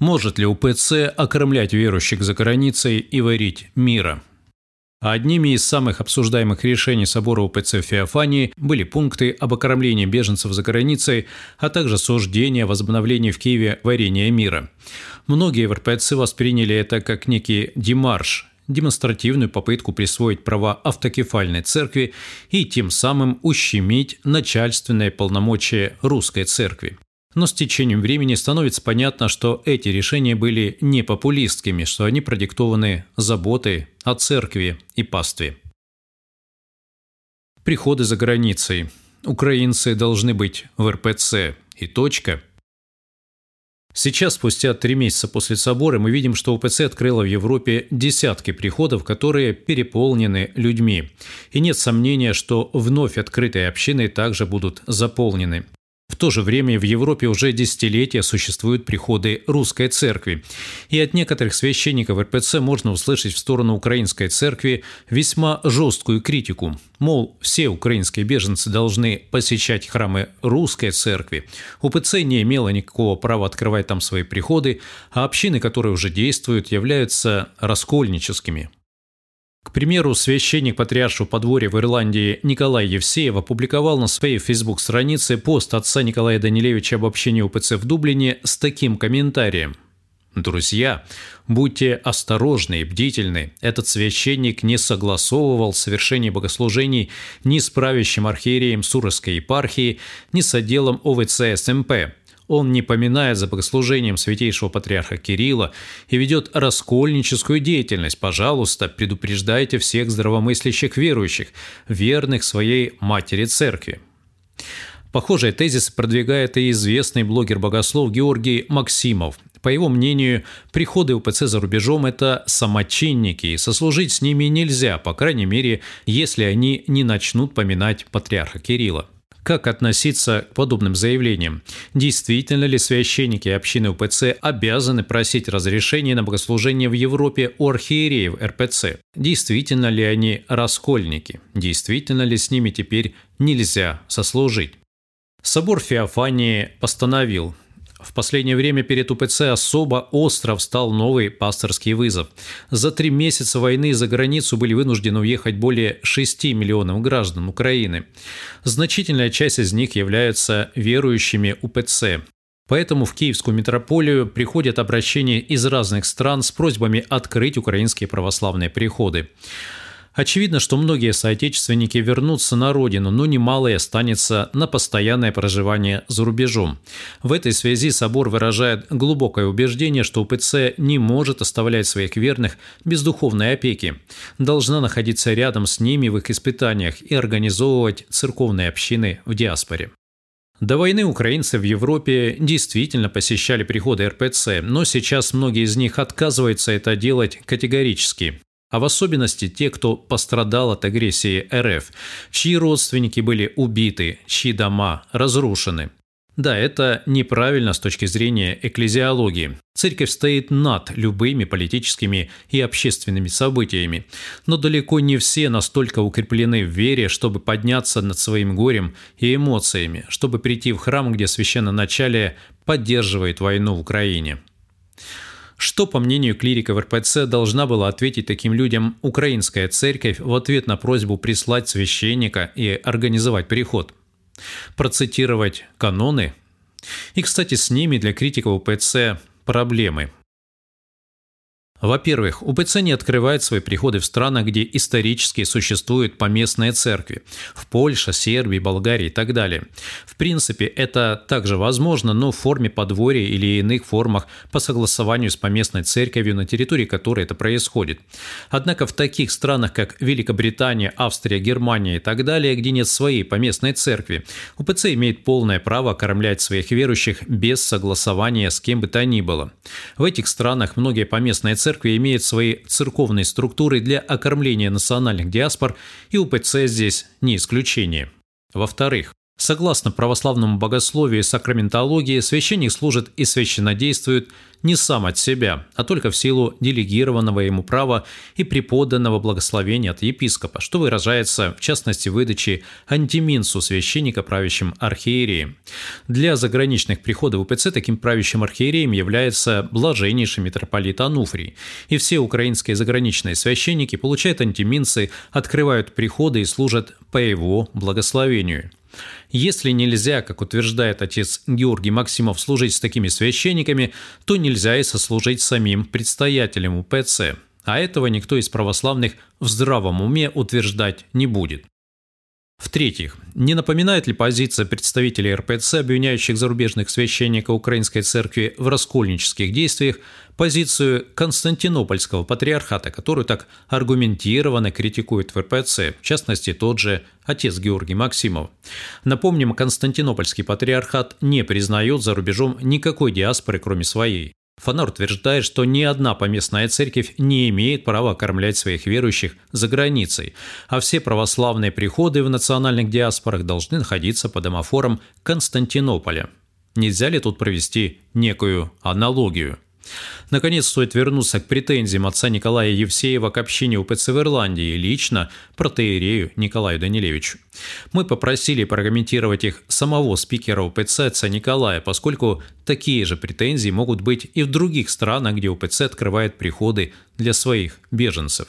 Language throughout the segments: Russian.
Может ли УПЦ окормлять верующих за границей и варить мира? Одними из самых обсуждаемых решений собора УПЦ в Феофании были пункты об окормлении беженцев за границей, а также суждение о возобновлении в Киеве варенья мира. Многие РПЦ восприняли это как некий демарш, демонстративную попытку присвоить права автокефальной церкви и тем самым ущемить начальственные полномочия русской церкви. Но с течением времени становится понятно, что эти решения были не популистскими, что они продиктованы заботой о церкви и пастве. Приходы за границей. Украинцы должны быть в РПЦ. И точка – Сейчас, спустя три месяца после собора, мы видим, что УПЦ открыла в Европе десятки приходов, которые переполнены людьми. И нет сомнения, что вновь открытые общины также будут заполнены. То же время в Европе уже десятилетия существуют приходы русской церкви. И от некоторых священников РПЦ можно услышать в сторону украинской церкви весьма жесткую критику. Мол, все украинские беженцы должны посещать храмы русской церкви. УПЦ не имела никакого права открывать там свои приходы, а общины, которые уже действуют, являются раскольническими. К примеру, священник патриаршего подворья в Ирландии Николай Евсеев опубликовал на своей фейсбук-странице пост отца Николая Данилевича об общении УПЦ в Дублине с таким комментарием. Друзья, будьте осторожны и бдительны. Этот священник не согласовывал совершение богослужений ни с правящим архиереем Суровской епархии, ни с отделом ОВЦ СМП – он не поминает за богослужением святейшего патриарха Кирилла и ведет раскольническую деятельность. Пожалуйста, предупреждайте всех здравомыслящих верующих, верных своей матери церкви. Похожие тезисы продвигает и известный блогер-богослов Георгий Максимов. По его мнению, приходы УПЦ за рубежом – это самочинники, и сослужить с ними нельзя, по крайней мере, если они не начнут поминать патриарха Кирилла. Как относиться к подобным заявлениям? Действительно ли священники общины УПЦ обязаны просить разрешения на богослужение в Европе у архиереев РПЦ? Действительно ли они раскольники? Действительно ли с ними теперь нельзя сослужить? Собор Феофании постановил в последнее время перед УПЦ особо остро встал новый пасторский вызов. За три месяца войны за границу были вынуждены уехать более 6 миллионов граждан Украины. Значительная часть из них являются верующими УПЦ. Поэтому в Киевскую митрополию приходят обращения из разных стран с просьбами открыть украинские православные приходы. Очевидно, что многие соотечественники вернутся на родину, но немало и останется на постоянное проживание за рубежом. В этой связи собор выражает глубокое убеждение, что УПЦ не может оставлять своих верных без духовной опеки, должна находиться рядом с ними в их испытаниях и организовывать церковные общины в диаспоре. До войны украинцы в Европе действительно посещали приходы РПЦ, но сейчас многие из них отказываются это делать категорически а в особенности те, кто пострадал от агрессии РФ, чьи родственники были убиты, чьи дома разрушены. Да, это неправильно с точки зрения экклезиологии. Церковь стоит над любыми политическими и общественными событиями, но далеко не все настолько укреплены в вере, чтобы подняться над своим горем и эмоциями, чтобы прийти в храм, где священноначалие поддерживает войну в Украине. Что, по мнению клириков РПЦ, должна была ответить таким людям украинская церковь в ответ на просьбу прислать священника и организовать переход? Процитировать каноны? И, кстати, с ними для критиков УПЦ проблемы – во-первых, УПЦ не открывает свои приходы в странах, где исторически существуют поместные церкви – в Польше, Сербии, Болгарии и так далее. В принципе, это также возможно, но в форме подворья или иных формах по согласованию с поместной церковью, на территории которой это происходит. Однако в таких странах, как Великобритания, Австрия, Германия и так далее, где нет своей поместной церкви, УПЦ имеет полное право кормлять своих верующих без согласования с кем бы то ни было. В этих странах многие поместные церкви церкви имеют свои церковные структуры для окормления национальных диаспор, и УПЦ здесь не исключение. Во-вторых, Согласно православному богословию и сакраментологии, священник служит и священнодействует не сам от себя, а только в силу делегированного ему права и преподанного благословения от епископа, что выражается в частности в выдаче антиминсу священника правящим архиереем. Для заграничных приходов УПЦ таким правящим архиереем является блаженнейший митрополит Ануфрий, и все украинские заграничные священники получают антиминсы, открывают приходы и служат по его благословению. Если нельзя, как утверждает отец Георгий Максимов, служить с такими священниками, то нельзя и сослужить самим предстоятелем УПЦ. А этого никто из православных в здравом уме утверждать не будет. В-третьих, не напоминает ли позиция представителей РПЦ, обвиняющих зарубежных священников Украинской Церкви в раскольнических действиях, позицию Константинопольского патриархата, которую так аргументированно критикует в РПЦ, в частности тот же отец Георгий Максимов. Напомним, Константинопольский патриархат не признает за рубежом никакой диаспоры, кроме своей. Фонар утверждает, что ни одна поместная церковь не имеет права кормлять своих верующих за границей, а все православные приходы в национальных диаспорах должны находиться под домофором Константинополя. Нельзя ли тут провести некую аналогию? Наконец, стоит вернуться к претензиям отца Николая Евсеева к общине УПЦ в Ирландии, лично протеерею Николаю Данилевичу. Мы попросили прокомментировать их самого спикера УПЦ отца Николая, поскольку такие же претензии могут быть и в других странах, где УПЦ открывает приходы для своих беженцев.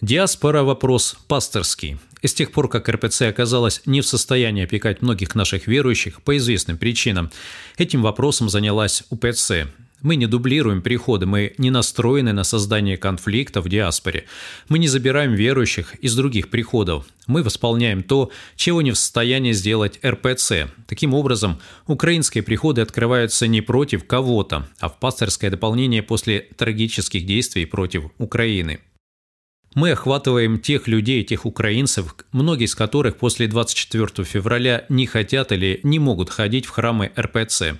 Диаспора – вопрос пасторский. С тех пор, как РПЦ оказалась не в состоянии опекать многих наших верующих по известным причинам, этим вопросом занялась УПЦ. Мы не дублируем приходы, мы не настроены на создание конфликта в диаспоре. Мы не забираем верующих из других приходов. Мы восполняем то, чего не в состоянии сделать РПЦ. Таким образом, украинские приходы открываются не против кого-то, а в пасторское дополнение после трагических действий против Украины. Мы охватываем тех людей, тех украинцев, многие из которых после 24 февраля не хотят или не могут ходить в храмы РПЦ.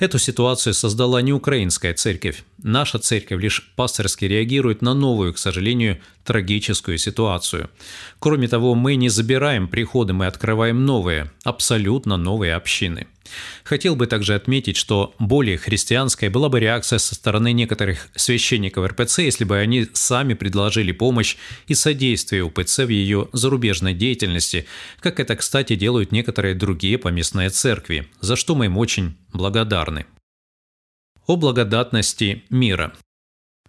Эту ситуацию создала не украинская церковь. Наша церковь лишь пасторски реагирует на новую, к сожалению, трагическую ситуацию. Кроме того, мы не забираем приходы, мы открываем новые, абсолютно новые общины. Хотел бы также отметить, что более христианская была бы реакция со стороны некоторых священников РПЦ, если бы они сами предложили помощь и содействие УПЦ в ее зарубежной деятельности, как это, кстати, делают некоторые другие поместные церкви, за что мы им очень благодарны. О благодатности мира.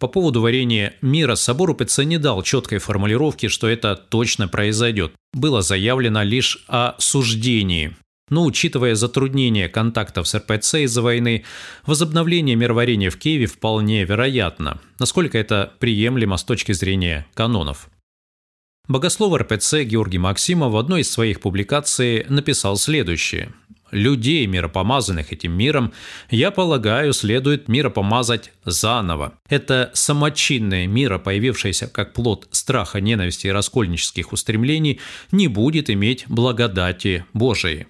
По поводу варения мира собор УПЦ не дал четкой формулировки, что это точно произойдет. Было заявлено лишь о суждении но учитывая затруднения контактов с РПЦ из-за войны, возобновление мироварения в Киеве вполне вероятно, насколько это приемлемо с точки зрения канонов. Богослов РПЦ Георгий Максимов в одной из своих публикаций написал следующее. «Людей, миропомазанных этим миром, я полагаю, следует миропомазать заново. Это самочинное мира, появившееся как плод страха, ненависти и раскольнических устремлений, не будет иметь благодати Божией.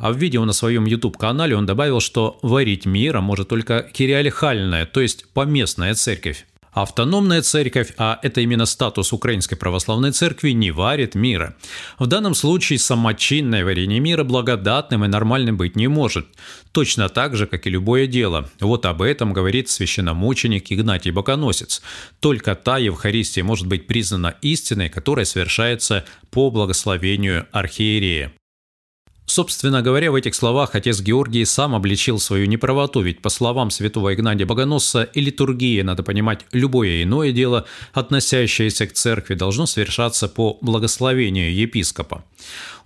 А в видео на своем YouTube-канале он добавил, что варить мира может только кириалихальная, то есть поместная церковь. Автономная церковь, а это именно статус Украинской Православной Церкви, не варит мира. В данном случае самочинное варение мира благодатным и нормальным быть не может. Точно так же, как и любое дело. Вот об этом говорит священномученик Игнатий Боконосец. Только та Евхаристия может быть признана истиной, которая совершается по благословению архиерея. Собственно говоря, в этих словах отец Георгий сам обличил свою неправоту, ведь по словам святого Игнатия Богоносца и литургии, надо понимать, любое иное дело, относящееся к церкви, должно совершаться по благословению епископа.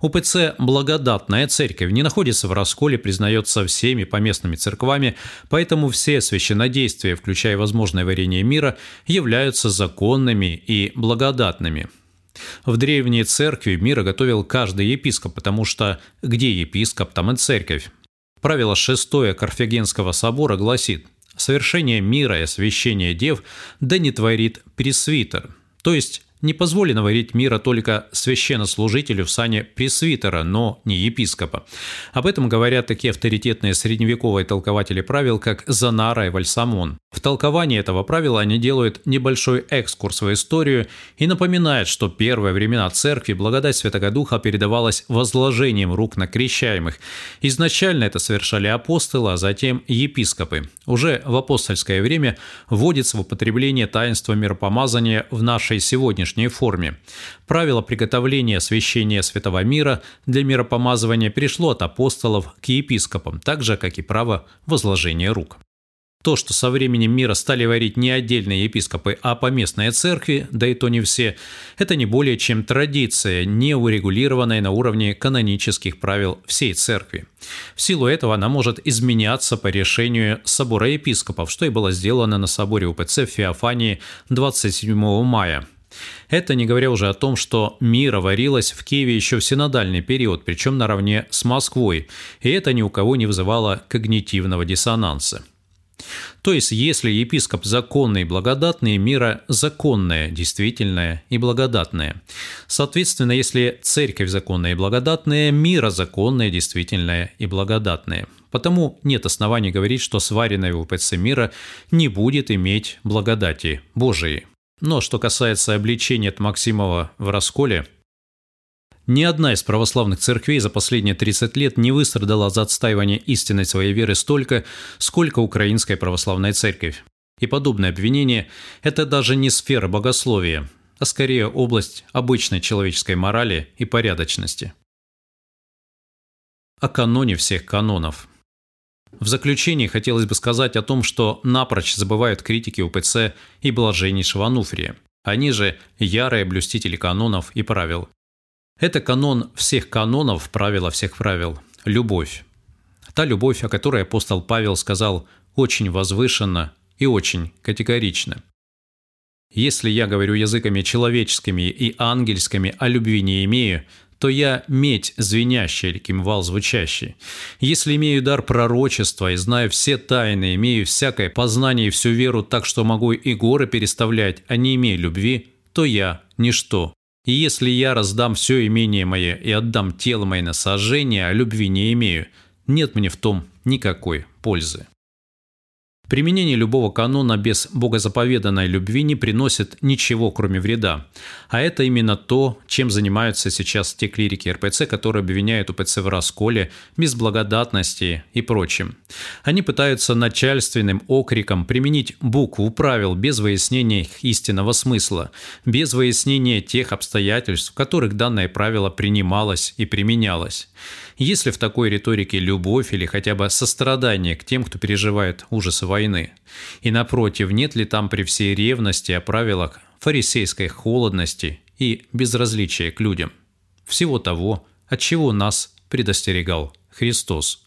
УПЦ «Благодатная церковь» не находится в расколе, признается всеми поместными церквами, поэтому все священнодействия, включая возможное варение мира, являются законными и благодатными – в древней церкви мира готовил каждый епископ, потому что где епископ, там и церковь. Правило шестое Карфагенского собора гласит «Совершение мира и освящение дев да не творит пресвитер», то есть не позволено варить мира только священнослужителю в сане пресвитера, но не епископа. Об этом говорят такие авторитетные средневековые толкователи правил, как Занара и Вальсамон. В толковании этого правила они делают небольшой экскурс в историю и напоминают, что первые времена церкви благодать Святого Духа передавалась возложением рук на крещаемых. Изначально это совершали апостолы, а затем епископы. Уже в апостольское время вводится в употребление таинства миропомазания в нашей сегодняшней форме. Правило приготовления освящения святого мира для миропомазывания перешло от апостолов к епископам, так же, как и право возложения рук. То, что со временем мира стали варить не отдельные епископы, а поместные церкви, да и то не все, это не более чем традиция, не урегулированная на уровне канонических правил всей церкви. В силу этого она может изменяться по решению собора епископов, что и было сделано на соборе УПЦ в Феофании 27 мая. Это не говоря уже о том, что мира варилась в Киеве еще в синодальный период, причем наравне с Москвой, и это ни у кого не вызывало когнитивного диссонанса. То есть, если епископ законный и благодатный, мира законная, действительная и благодатная. Соответственно, если церковь законная и благодатная, мира законная, действительная и благодатная. Потому нет оснований говорить, что сваренная в УПЦ мира не будет иметь благодати Божией. Но что касается обличения от Максимова в расколе, ни одна из православных церквей за последние 30 лет не выстрадала за отстаивание истинной своей веры столько, сколько Украинская православная церковь. И подобное обвинение – это даже не сфера богословия, а скорее область обычной человеческой морали и порядочности. О каноне всех канонов. В заключении хотелось бы сказать о том, что напрочь забывают критики УПЦ и блаженнейшего Ануфрия. Они же ярые блюстители канонов и правил – это канон всех канонов, правила всех правил – любовь. Та любовь, о которой апостол Павел сказал очень возвышенно и очень категорично. Если я говорю языками человеческими и ангельскими, а любви не имею, то я медь звенящая или кимвал звучащий. Если имею дар пророчества и знаю все тайны, имею всякое познание и всю веру так, что могу и горы переставлять, а не имею любви, то я – ничто. И если я раздам все имение мое и отдам тело мое на сожжение, а любви не имею, нет мне в том никакой пользы. Применение любого канона без богозаповеданной любви не приносит ничего, кроме вреда. А это именно то, чем занимаются сейчас те клирики РПЦ, которые обвиняют УПЦ в расколе, безблагодатности и прочем. Они пытаются начальственным окриком применить букву правил без выяснения их истинного смысла, без выяснения тех обстоятельств, в которых данное правило принималось и применялось. Есть ли в такой риторике любовь или хотя бы сострадание к тем, кто переживает ужасы войны? И напротив, нет ли там при всей ревности о правилах фарисейской холодности и безразличия к людям? Всего того, от чего нас предостерегал Христос.